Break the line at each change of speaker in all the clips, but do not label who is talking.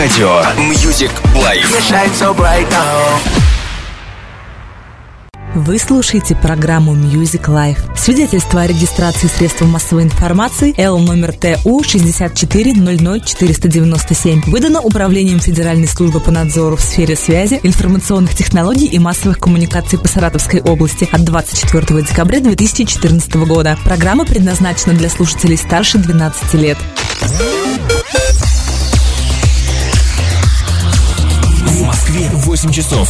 Радио Music Life.
Вы слушаете программу Music Life. Свидетельство о регистрации средств массовой информации Л номер ТУ 6400497 выдано Управлением Федеральной службы по надзору в сфере связи, информационных технологий и массовых коммуникаций по Саратовской области от 24 декабря 2014 года. Программа предназначена для слушателей старше 12 лет.
В Москве 8 часов.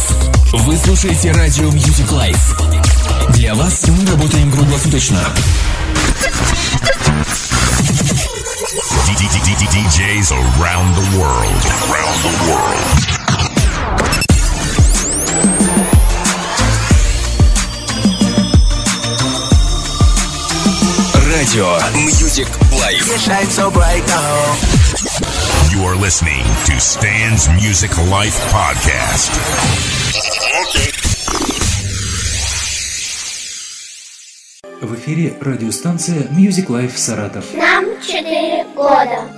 Вы слушаете радио Music Life. Для вас мы работаем круглосуточно.
DJs around the world. Around the world.
Радио Music Life.
You are listening to Stan's Music Life Podcast.
В эфире радиостанция Music Life Саратов.
Нам четыре года.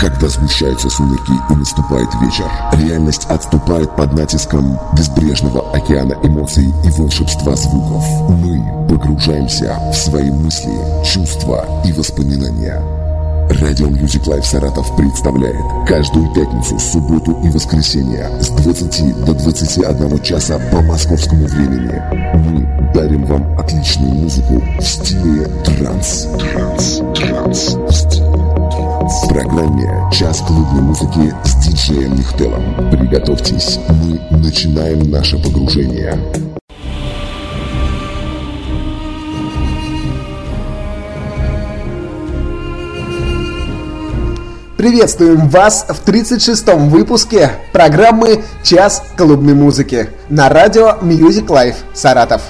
Когда сгущаются сумерки и наступает вечер, реальность отступает под натиском безбрежного океана эмоций и волшебства звуков. Мы погружаемся в свои мысли, чувства и воспоминания. Радио Music Life Саратов представляет каждую пятницу, субботу и воскресенье с 20 до 21 часа по московскому времени. Мы дарим вам отличную музыку в стиле транс. Транс, транс, в стиле транс. В программе «Час клубной музыки» с диджеем Нихтелом. Приготовьтесь, мы начинаем наше погружение.
Приветствуем вас в 36-м выпуске программы «Час клубной музыки» на радио Music Life Саратов.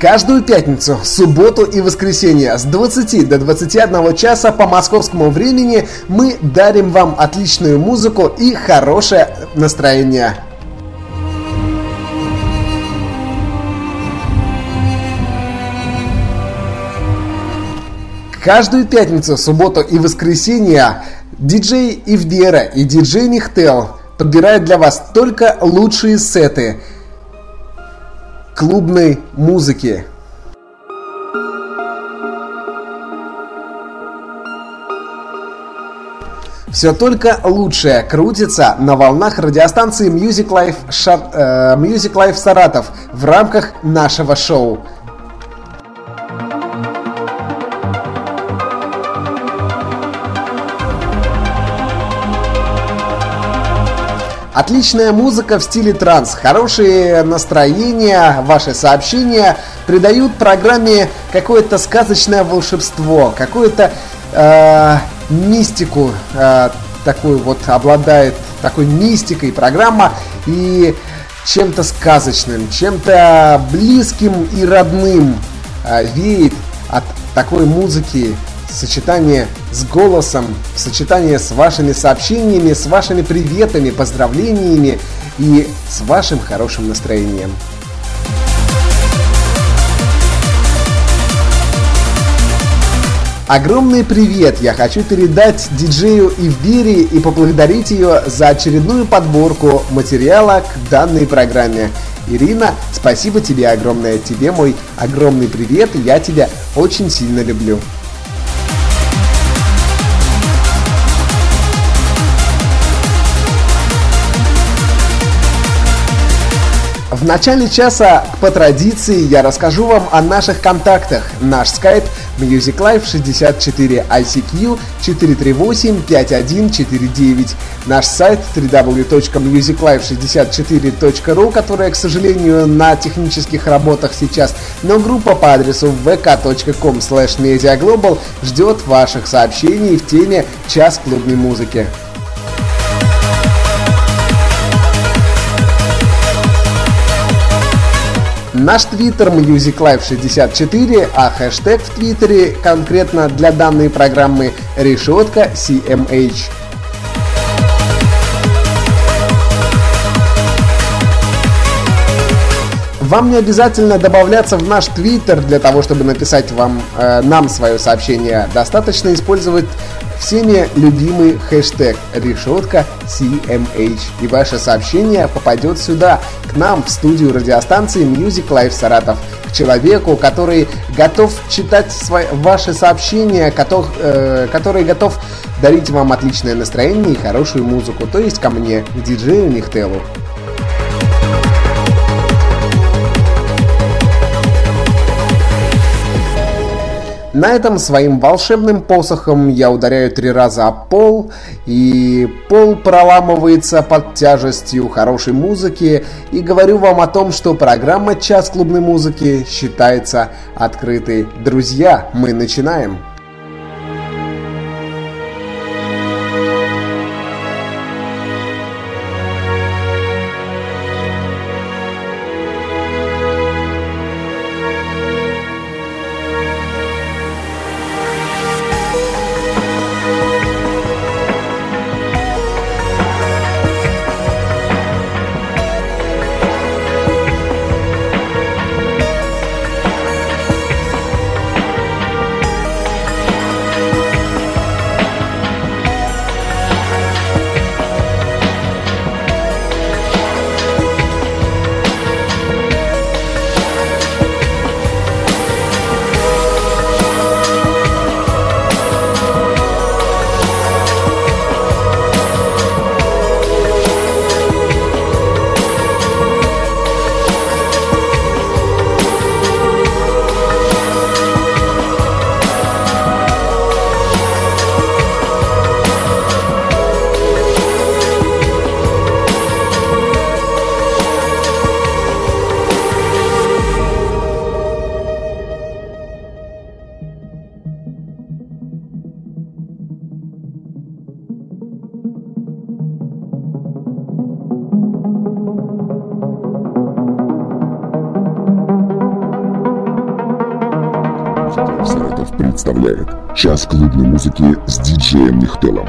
Каждую пятницу, субботу и воскресенье с 20 до 21 часа по московскому времени мы дарим вам отличную музыку и хорошее настроение. Каждую пятницу, субботу и воскресенье диджей Ивдера и диджей Нихтел подбирают для вас только лучшие сеты клубной музыки. Все только лучшее крутится на волнах радиостанции Music Life, Шар- э, Music Life Саратов в рамках нашего шоу. Отличная музыка в стиле транс, хорошее настроение, ваши сообщения придают программе какое-то сказочное волшебство, какое-то э, мистику э, такую вот обладает такой мистикой программа и чем-то сказочным, чем-то близким и родным э, веет от такой музыки сочетание с голосом, в сочетание с вашими сообщениями, с вашими приветами, поздравлениями и с вашим хорошим настроением. Огромный привет я хочу передать диджею Ивбери и поблагодарить ее за очередную подборку материала к данной программе. Ирина, спасибо тебе огромное, тебе мой огромный привет, я тебя очень сильно люблю. В начале часа, по традиции, я расскажу вам о наших контактах. Наш скайп Music Life 64 ICQ 438 5149. Наш сайт www.musiclife64.ru, которая, к сожалению, на технических работах сейчас, но группа по адресу vk.com slash mediaglobal ждет ваших сообщений в теме «Час клубной музыки». Наш твиттер Music Life 64, а хэштег в твиттере конкретно для данной программы решетка CMH. Вам не обязательно добавляться в наш твиттер для того, чтобы написать вам, э, нам свое сообщение. Достаточно использовать всеми любимый хэштег решетка CMH. И ваше сообщение попадет сюда, к нам, в студию радиостанции Music Life Саратов. К человеку, который готов читать свои, ваши сообщения, готов, э, который готов дарить вам отличное настроение и хорошую музыку. То есть ко мне, к диджею Нихтелу. На этом своим волшебным посохом я ударяю три раза о пол, и пол проламывается под тяжестью хорошей музыки, и говорю вам о том, что программа «Час клубной музыки» считается открытой. Друзья, мы начинаем!
Час клубной музыки с диджеем Нихтелом.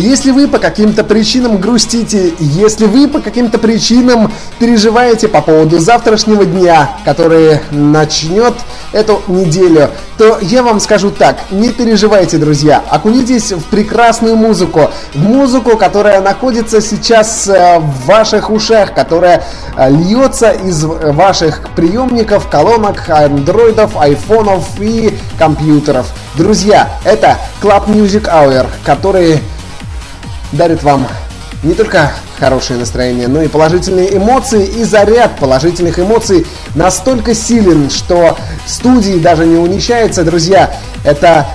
Если вы по каким-то причинам грустите, если вы по каким-то причинам переживаете по поводу завтрашнего дня, который начнет эту неделю, то я вам скажу так, не переживайте, друзья, окунитесь в прекрасную музыку, в музыку, которая находится сейчас э, в ваших ушах, которая э, льется из ваших приемников, колонок, андроидов, айфонов и компьютеров. Друзья, это Club Music Hour, который дарит вам не только хорошее настроение, но и положительные эмоции. И заряд положительных эмоций настолько силен, что студии даже не умещается, друзья. Это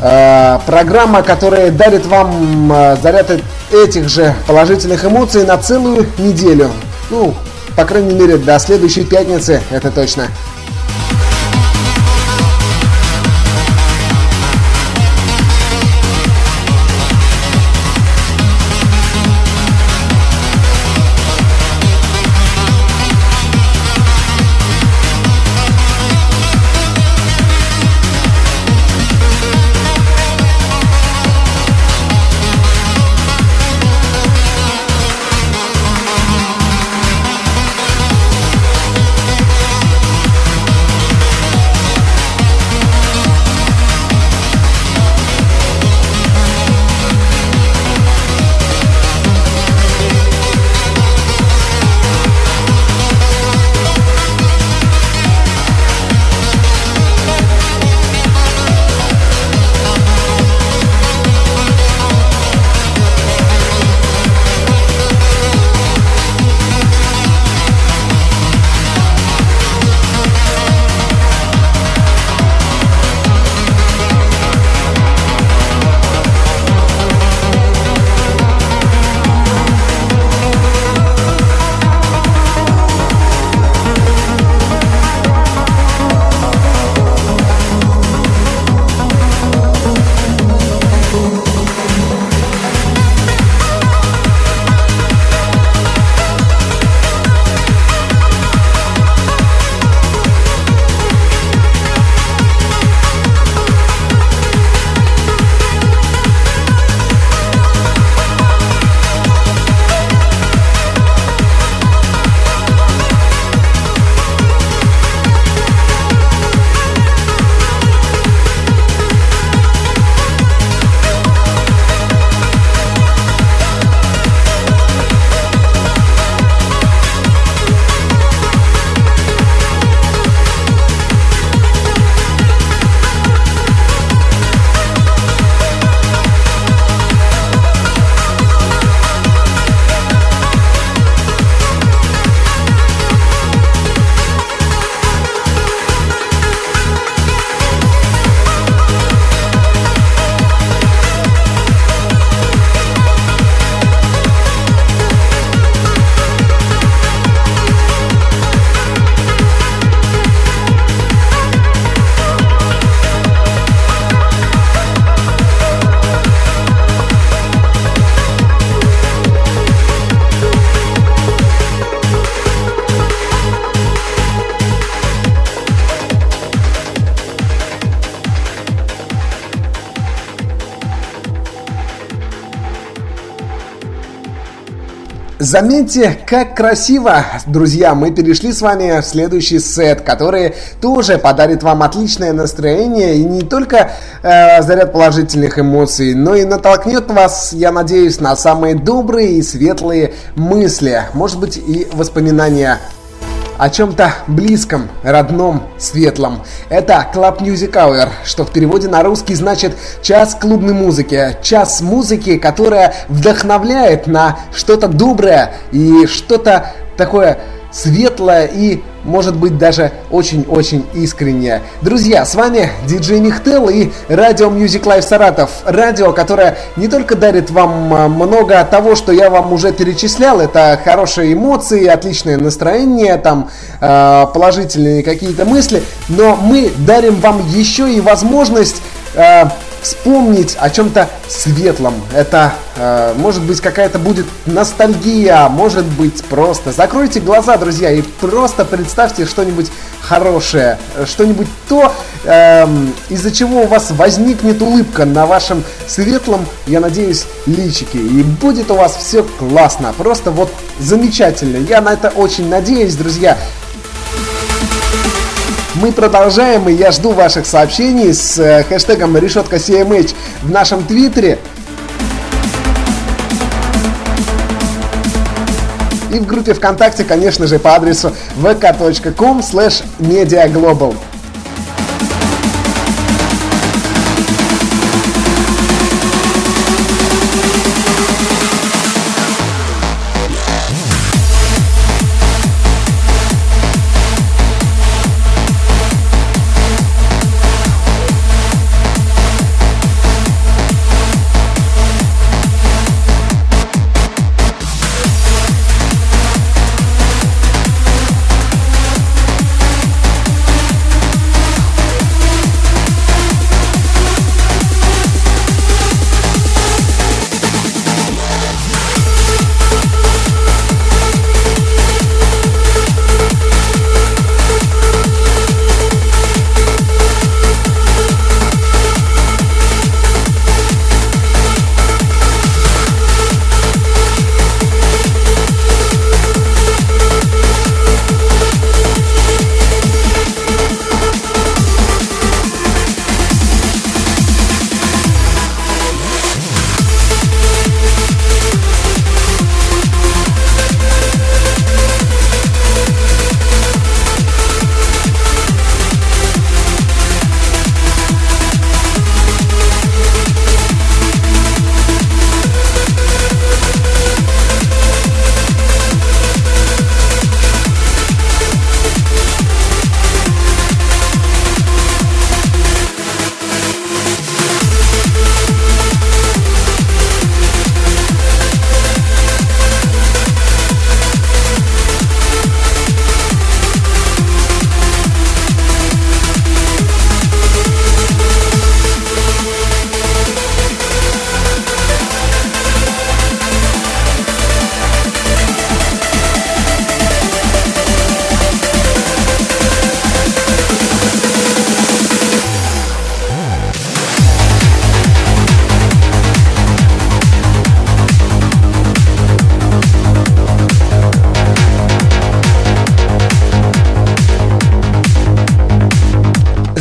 э, программа, которая дарит вам э, заряд этих же положительных эмоций на целую неделю. Ну, по крайней мере, до следующей пятницы, это точно. Заметьте, как красиво, друзья, мы перешли с вами в следующий сет, который тоже подарит вам отличное настроение и не только э, заряд положительных эмоций, но и натолкнет вас, я надеюсь, на самые добрые и светлые мысли, может быть и воспоминания о чем-то близком, родном, светлом. Это Club Music Hour, что в переводе на русский значит час клубной музыки. Час музыки, которая вдохновляет на что-то доброе и что-то такое светлое и может быть даже очень-очень искренне. Друзья, с вами диджей Михтел и радио Music Life Саратов. Радио, которое не только дарит вам а, много того, что я вам уже перечислял, это хорошие эмоции, отличное настроение, там а, положительные какие-то мысли, но мы дарим вам еще и возможность а, вспомнить о чем-то светлом. Это, э, может быть, какая-то будет ностальгия, может быть, просто. Закройте глаза, друзья, и просто представьте что-нибудь хорошее, что-нибудь то, э, из-за чего у вас возникнет улыбка на вашем светлом, я надеюсь, личике. И будет у вас все классно, просто вот замечательно. Я на это очень надеюсь, друзья. Мы продолжаем, и я жду ваших сообщений с э, хэштегом решетка CMH в нашем твиттере. И в группе ВКонтакте, конечно же, по адресу vk.com slash mediaglobal.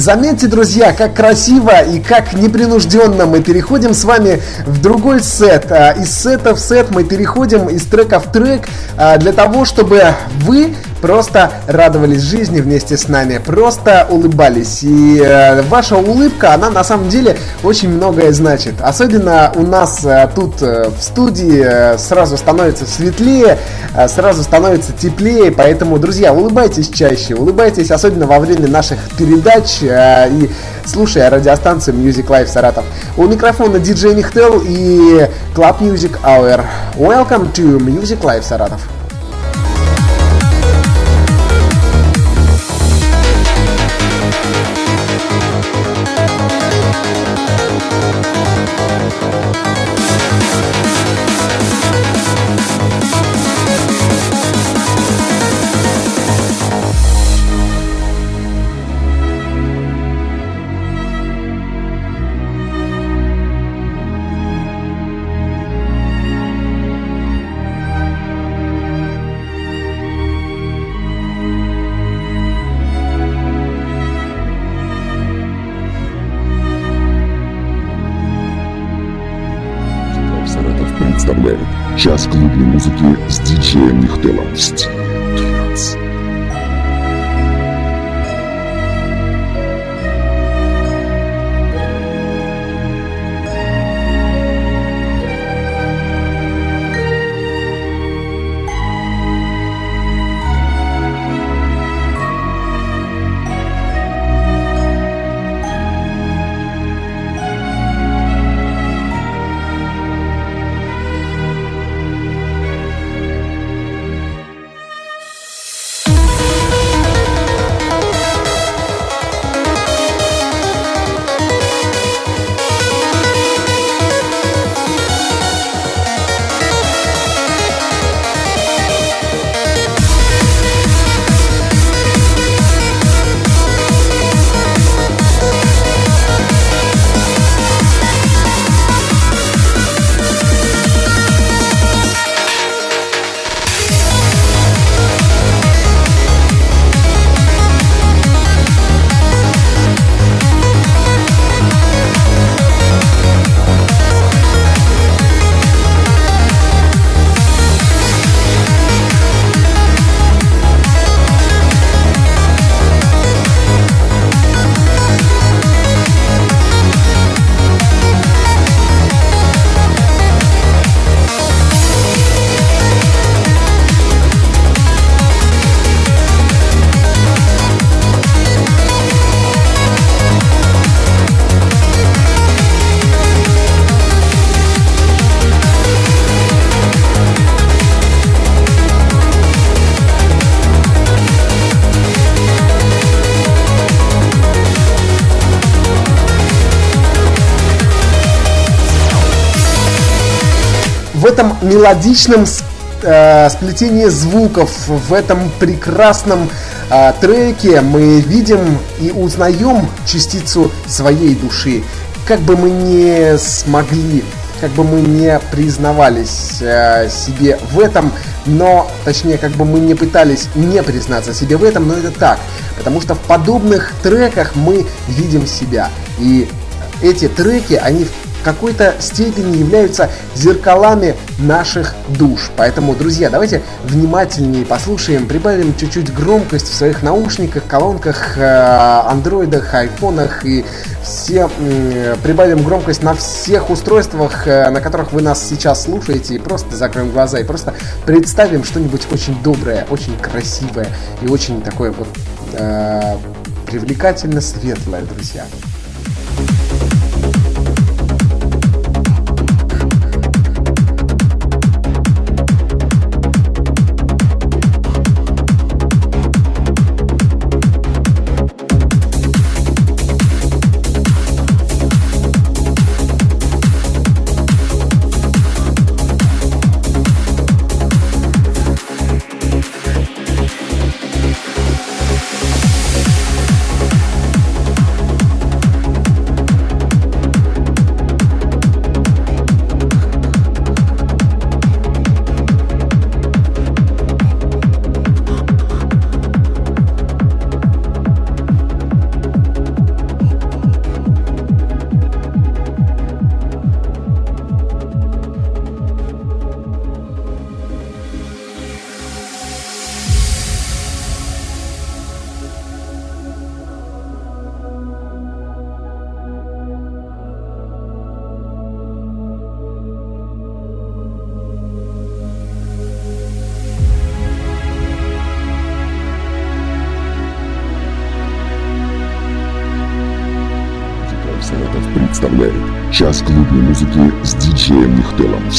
Заметьте, друзья, как красиво и как непринужденно мы переходим с вами в другой сет. А, из сета в сет мы переходим из трека в трек а, для того, чтобы вы просто радовались жизни вместе с нами, просто улыбались. И э, ваша улыбка, она на самом деле очень многое значит. Особенно у нас э, тут э, в студии э, сразу становится светлее, э, сразу становится теплее. Поэтому, друзья, улыбайтесь чаще, улыбайтесь, особенно во время наших передач э, и слушая радиостанцию Music Life Саратов. У микрофона диджей Михтел и Club Music Hour. Welcome to Music Life Саратов. С диджеем мелодичном э, сплетении звуков, в этом прекрасном э, треке мы видим и узнаем частицу своей души. Как бы мы не смогли, как бы мы не признавались э, себе в этом, но, точнее, как бы мы не пытались не признаться себе в этом, но это так. Потому что в подобных треках мы видим себя. И эти треки, они в какой-то степени являются зеркалами наших душ. Поэтому, друзья, давайте внимательнее послушаем, прибавим чуть-чуть громкость в своих наушниках, колонках, э, андроидах, айфонах и все прибавим громкость на всех устройствах, э, на которых вы нас сейчас слушаете, и просто закроем глаза и просто представим что-нибудь очень доброе, очень красивое и очень такое вот э, привлекательно светлое, друзья. Советов час клубной музыки с диджеем Нихтелом.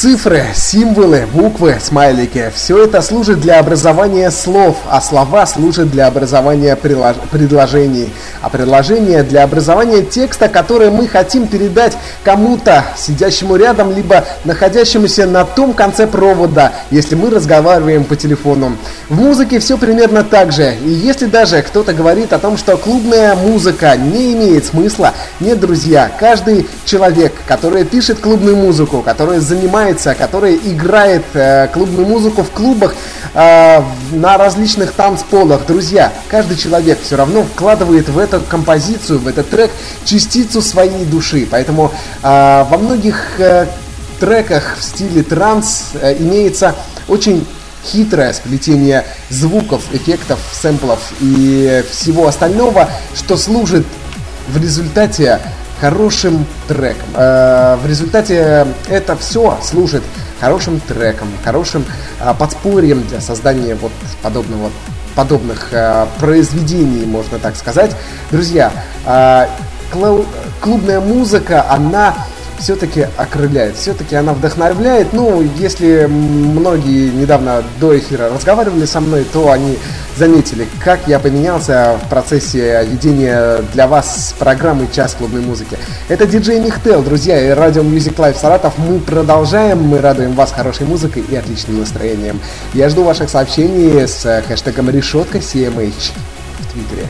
Цифры, символы, буквы, смайлики – все это служит для образования слов, а слова служат для образования предложений, а предложения для образования текста, который мы хотим передать кому-то, сидящему рядом, либо находящемуся на том конце провода, если мы разговариваем по телефону. В музыке все примерно так же, и если даже кто-то говорит о том, что клубная музыка не имеет смысла, нет, друзья, каждый человек, который пишет клубную музыку, который занимается занимается, который играет э, клубную музыку в клубах э, на различных танцполах. Друзья, каждый человек все равно вкладывает в эту композицию, в этот трек частицу своей души. Поэтому э, во многих э, треках в стиле транс э, имеется очень хитрое сплетение звуков, эффектов, сэмплов и всего остального, что служит в результате хорошим треком. Э, в результате это все служит хорошим треком, хорошим э, подспорьем для создания вот подобного подобных э, произведений, можно так сказать. Друзья, клубная музыка, она все-таки окрыляет, все-таки она вдохновляет. Ну, если многие недавно до эфира разговаривали со мной, то они заметили, как я поменялся в процессе ведения для вас программы «Час клубной музыки». Это диджей Михтел, друзья, и радио Music Live Саратов. Мы продолжаем, мы радуем вас хорошей музыкой и отличным настроением. Я жду ваших сообщений с хэштегом решетка CMH в Твиттере.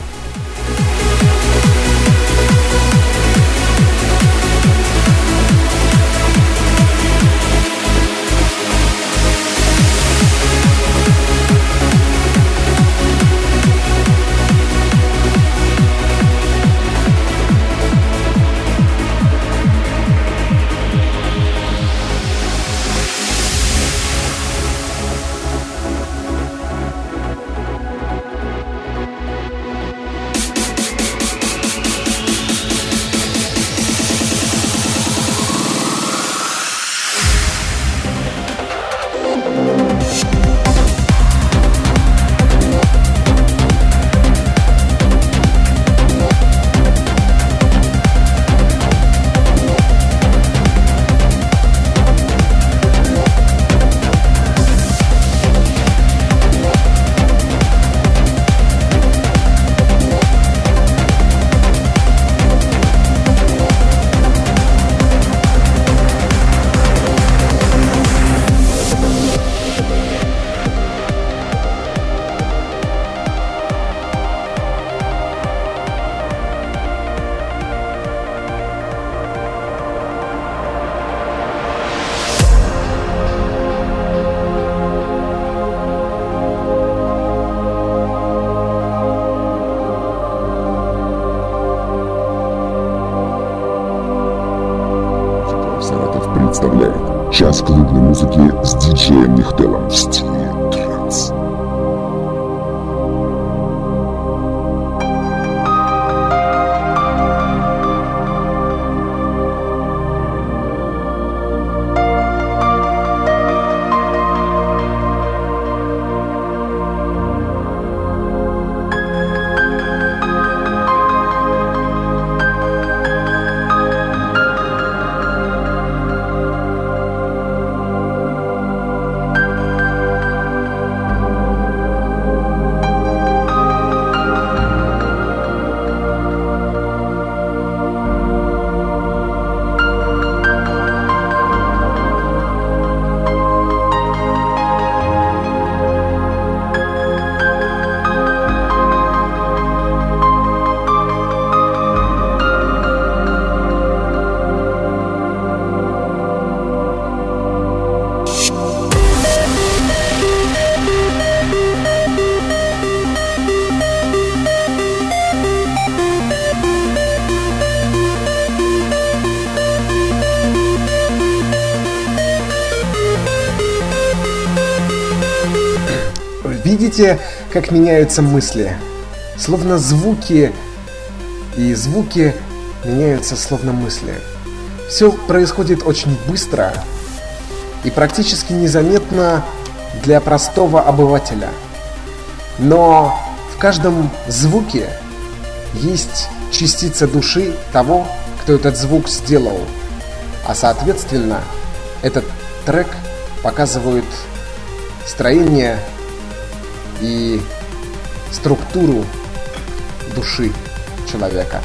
Час клубной музыки с диджеем Нихтелом в стиле. Видите, как меняются мысли? Словно звуки, и звуки меняются словно мысли. Все происходит очень быстро и практически незаметно для простого обывателя. Но в каждом звуке есть частица души того, кто этот звук сделал. А соответственно, этот трек показывает строение и структуру души человека.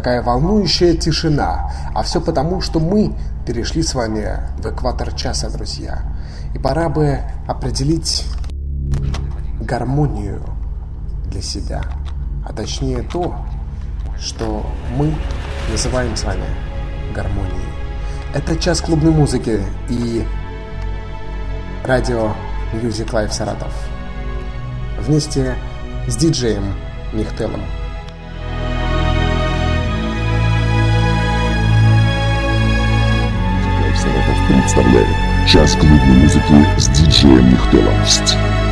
Такая волнующая тишина. А все потому, что мы перешли с вами в экватор часа, друзья. И пора бы определить гармонию для себя. А точнее то, что мы называем с вами гармонией. Это час клубной музыки и радио Music Life Саратов. Вместе с диджеем Михтелом.
Представляет час клубной музыки с диджеем Михтелом.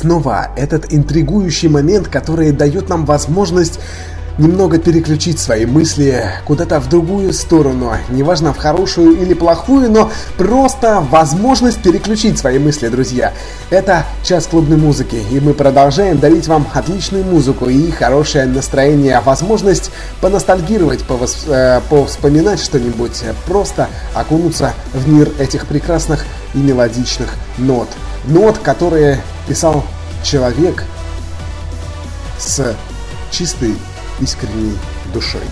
Снова этот интригующий момент, который дает нам возможность немного переключить свои мысли куда-то в другую сторону. Неважно, в хорошую или плохую, но просто возможность переключить свои мысли, друзья. Это час клубной музыки, и мы продолжаем дарить вам отличную музыку и хорошее настроение, возможность поностальгировать, повос, э, повспоминать что-нибудь, просто окунуться в мир этих прекрасных и мелодичных нот. Нот, которые писал человек с чистой искренней душой.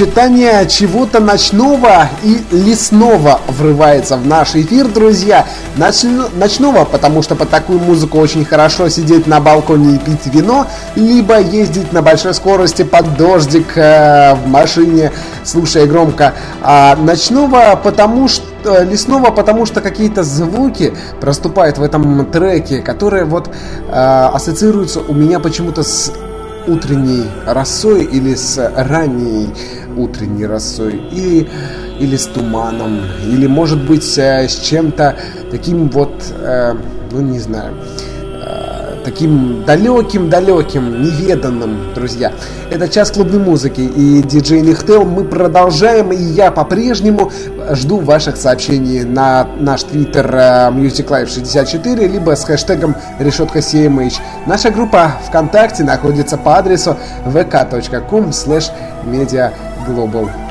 Сочетание чего-то ночного и лесного врывается в наш эфир, друзья. Нач... Ночного, потому что под такую музыку очень хорошо сидеть на балконе и пить вино, либо ездить на большой скорости под дождик э, в машине, слушая громко. А ночного, потому что э, лесного, потому что какие-то звуки проступают в этом треке, которые вот э, ассоциируются у меня почему-то с утренней росой или с ранней утренней росой, или, или с туманом, или может быть э, с чем-то таким вот, э, ну не знаю, таким далеким-далеким, неведанным, друзья. Это час клубной музыки и диджей Нихтел. Мы продолжаем, и я по-прежнему жду ваших сообщений на наш твиттер э, MusicLife64, либо с хэштегом решетка CMH. Наша группа ВКонтакте находится по адресу vk.com slash mediaglobal.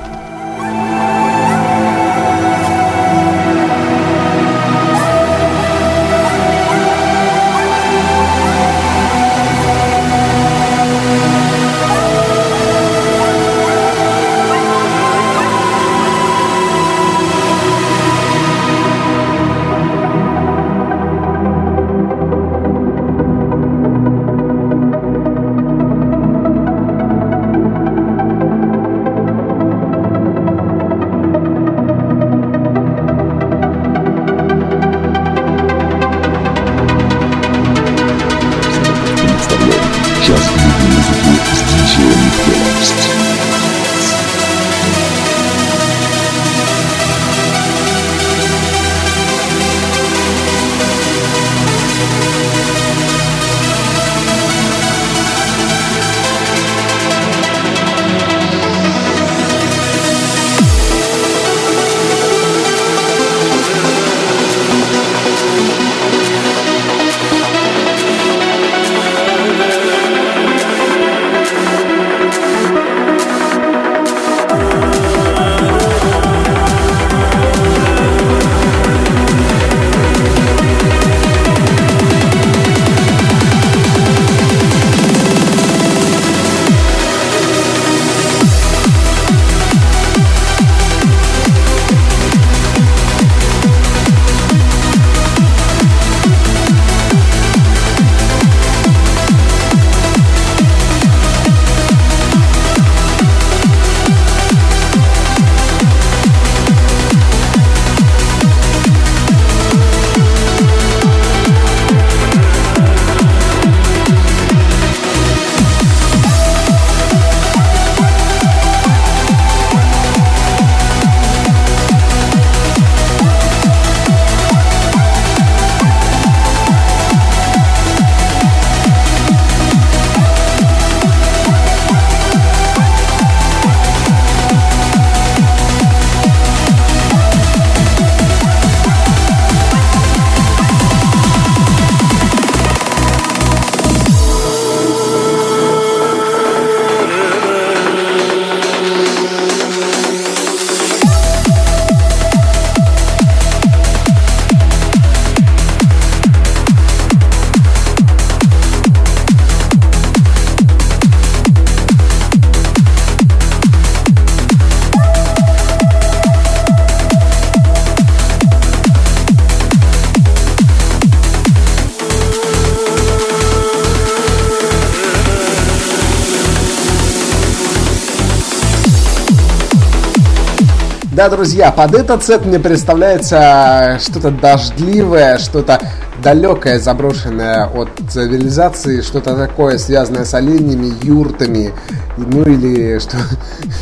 Да, друзья, под этот сет мне представляется что-то дождливое, что-то далекое, заброшенное от цивилизации, что-то такое, связанное с оленями, юртами, ну или что,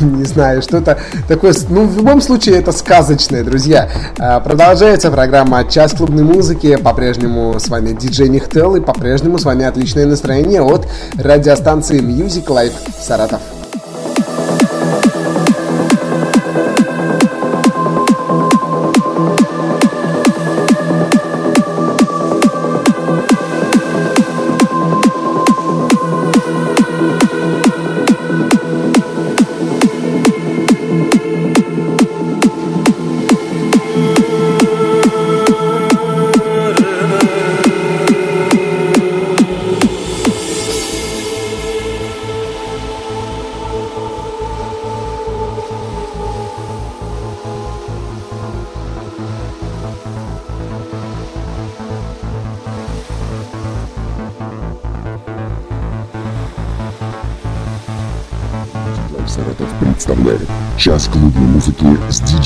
не знаю, что-то такое, ну в любом случае это сказочное, друзья. А, продолжается программа «Час клубной музыки», по-прежнему с вами диджей Нихтел и по-прежнему с вами отличное настроение от радиостанции Music Life. Саратов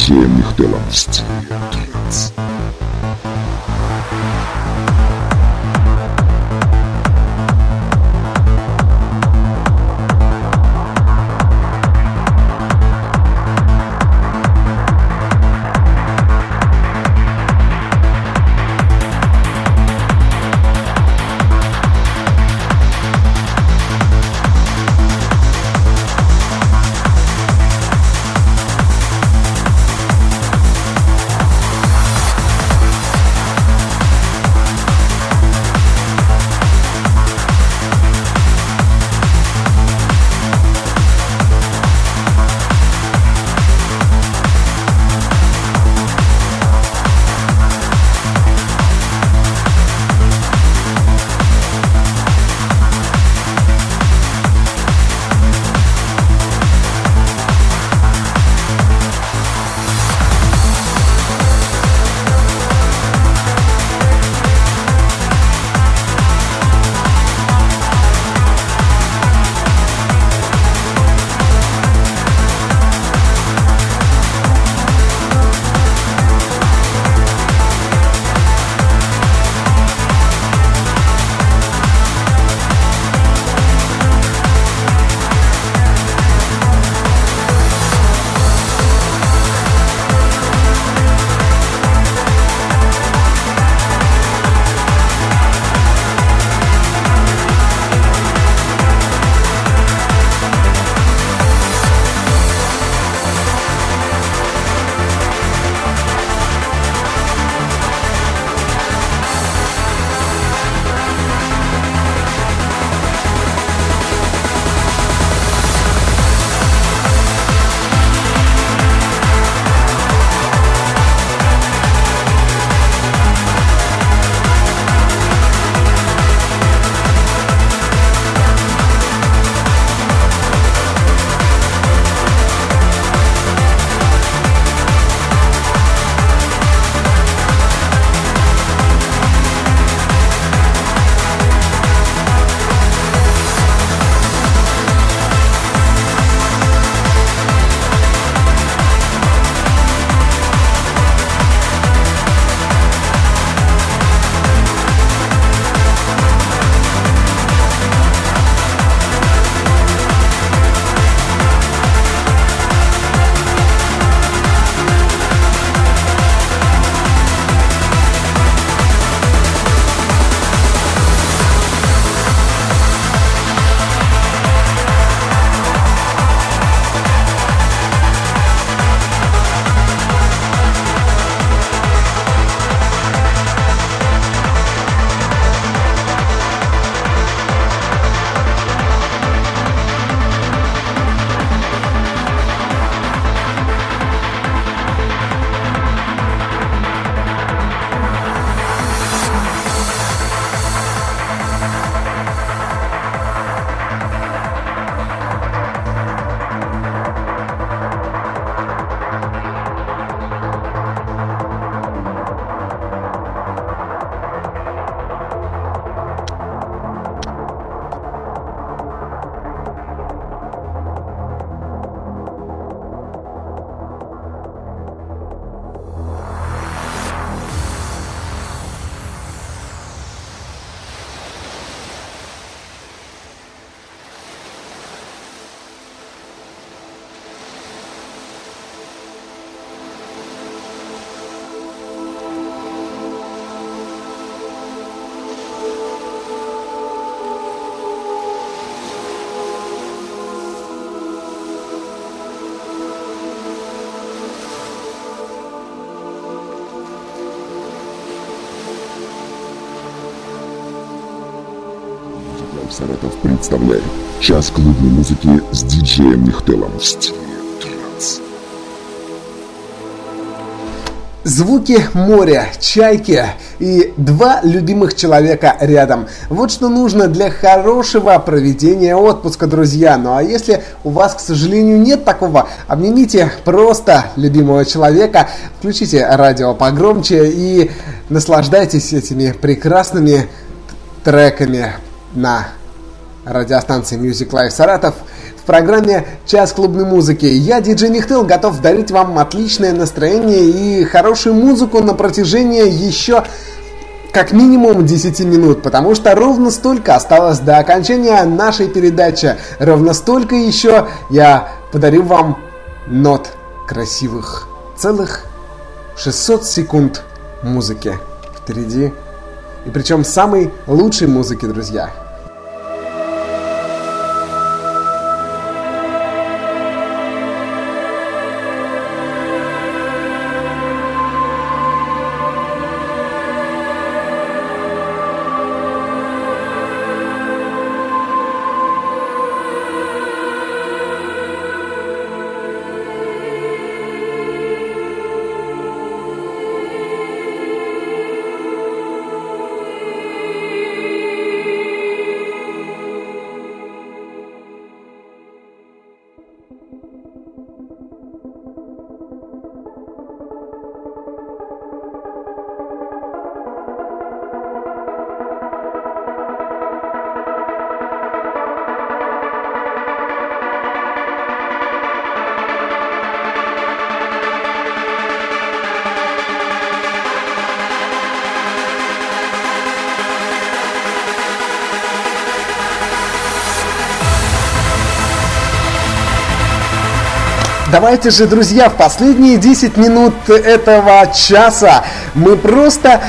с диджеем Нихтелом. Саратов представляет час клубной музыки с диджеем Нихтелом.
Звуки моря, чайки и два любимых человека рядом. Вот что нужно для хорошего проведения отпуска, друзья. Ну а если у вас, к сожалению, нет такого, обнимите просто любимого человека, включите радио погромче и наслаждайтесь этими прекрасными треками на радиостанции Music Life Саратов – в программе «Час клубной музыки». Я, диджей Нихтел, готов дарить вам отличное настроение и хорошую музыку на протяжении еще как минимум 10 минут, потому что ровно столько осталось до окончания нашей передачи. Ровно столько еще я подарю вам нот красивых. Целых 600 секунд музыки впереди. И причем самой лучшей музыки, друзья. Давайте же, друзья, в последние 10 минут этого часа мы просто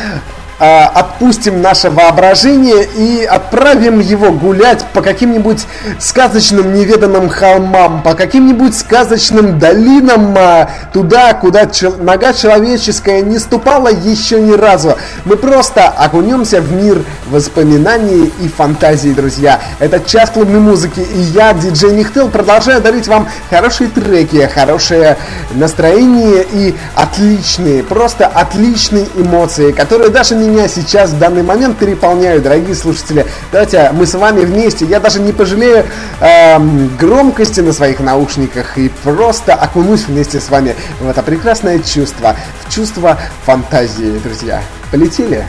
отпустим наше воображение и отправим его гулять по каким-нибудь сказочным неведанным холмам, по каким-нибудь сказочным долинам э, туда, куда нога человеческая не ступала еще ни разу. Мы просто окунемся в мир воспоминаний и фантазий, друзья. Это час клубной музыки, и я, диджей Нихтел, продолжаю дарить вам хорошие треки, хорошее настроение и отличные, просто отличные эмоции, которые даже меня сейчас в данный момент переполняют, дорогие слушатели. Давайте мы с вами вместе, я даже не пожалею эм, громкости на своих наушниках и просто окунусь вместе с вами в это прекрасное чувство, в чувство фантазии, друзья. Полетели?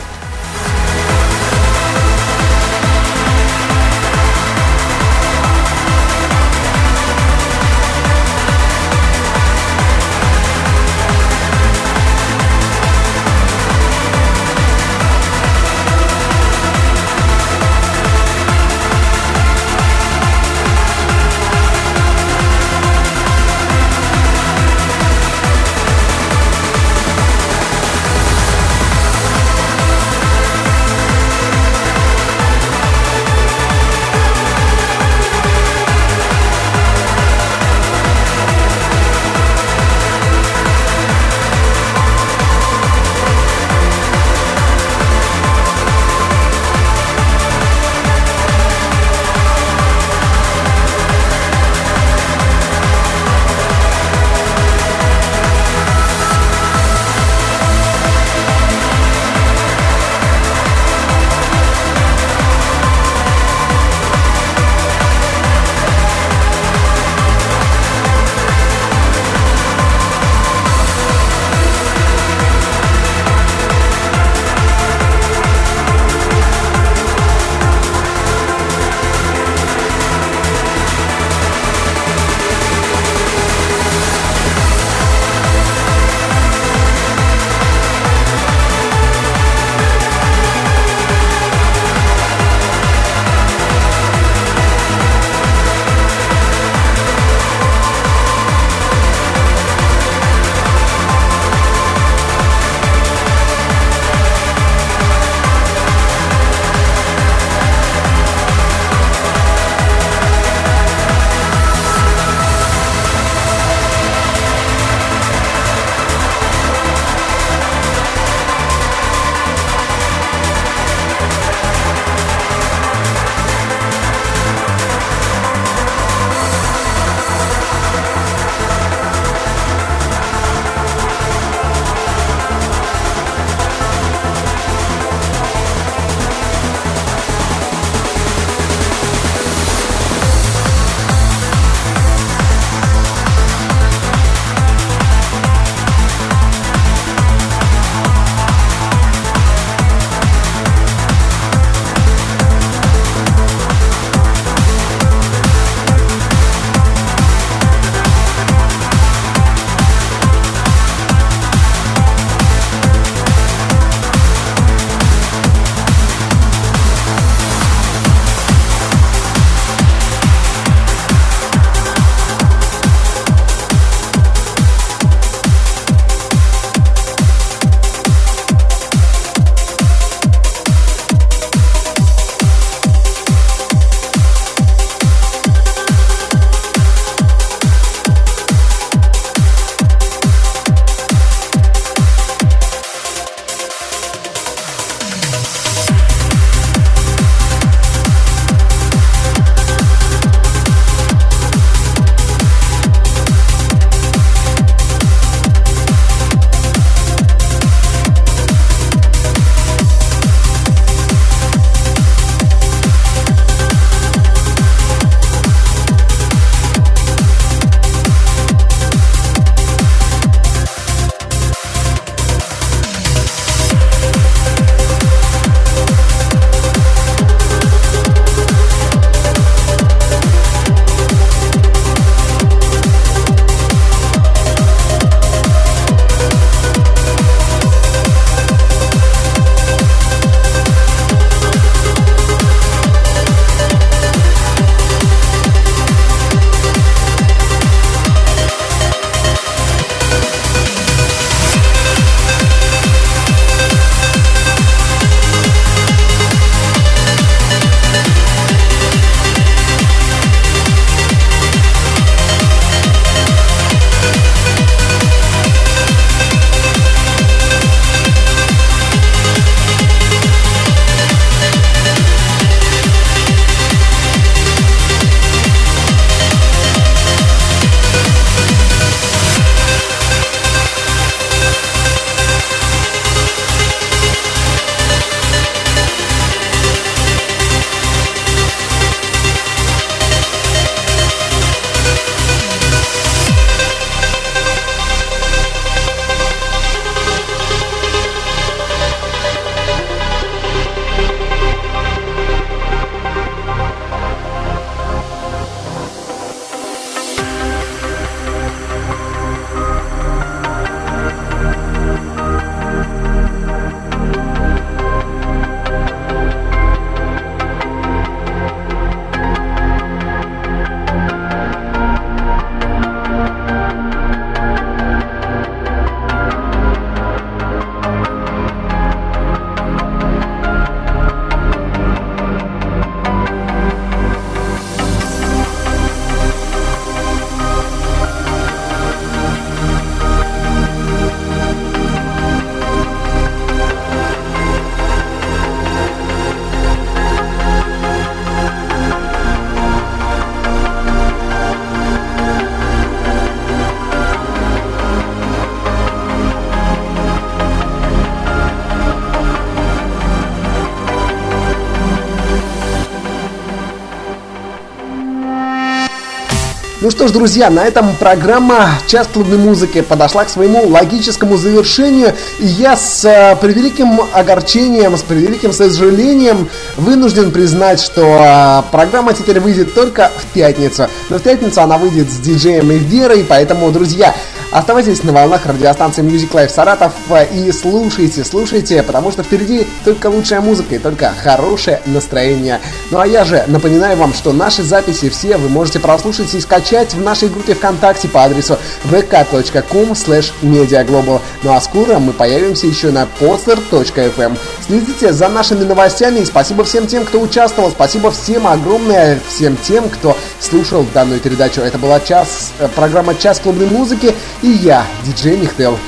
Ну что ж, друзья, на этом программа «Час клубной музыки» подошла к своему логическому завершению. И я с э, превеликим огорчением, с превеликим сожалением вынужден признать, что э, программа теперь выйдет только в пятницу. Но в пятницу она выйдет с диджеем и Верой, поэтому, друзья, Оставайтесь на волнах радиостанции Music Life Саратов и слушайте, слушайте, потому что впереди только лучшая музыка и только хорошее настроение. Ну а я же напоминаю вам, что наши записи все вы можете прослушать и скачать в нашей группе ВКонтакте по адресу vk.com slash mediaglobal. Ну а скоро мы появимся еще на poster.fm. Следите за нашими новостями и спасибо всем тем, кто участвовал. Спасибо всем огромное, всем тем, кто слушал данную передачу. Это была час, э, программа «Час клубной музыки» и я, диджей Михтел.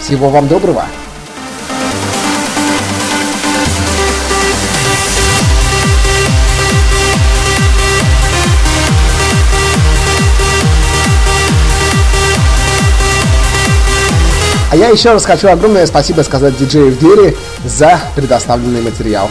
Всего вам доброго! А я еще раз хочу огромное спасибо сказать диджею в деле за предоставленный материал.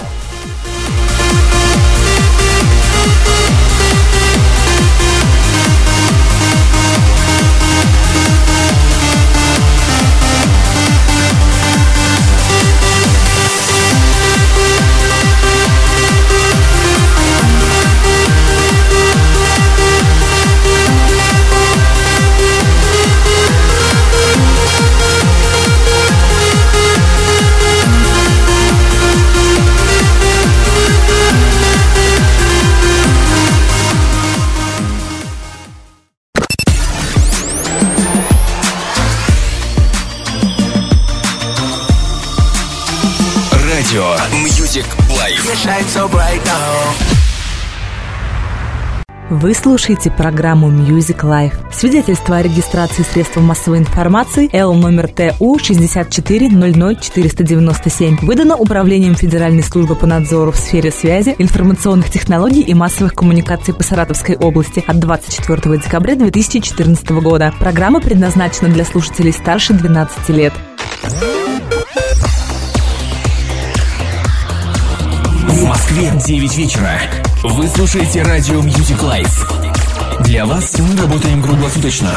Life.
Вы слушаете программу Music Life. Свидетельство о регистрации средств массовой информации Л номер ТУ 6400497 выдано Управлением Федеральной службы по надзору в сфере связи, информационных технологий и массовых коммуникаций по Саратовской области от 24 декабря 2014 года. Программа предназначена для слушателей старше 12 лет.
9 вечера. Вы слушаете радио Music Life. Для вас мы работаем круглосуточно.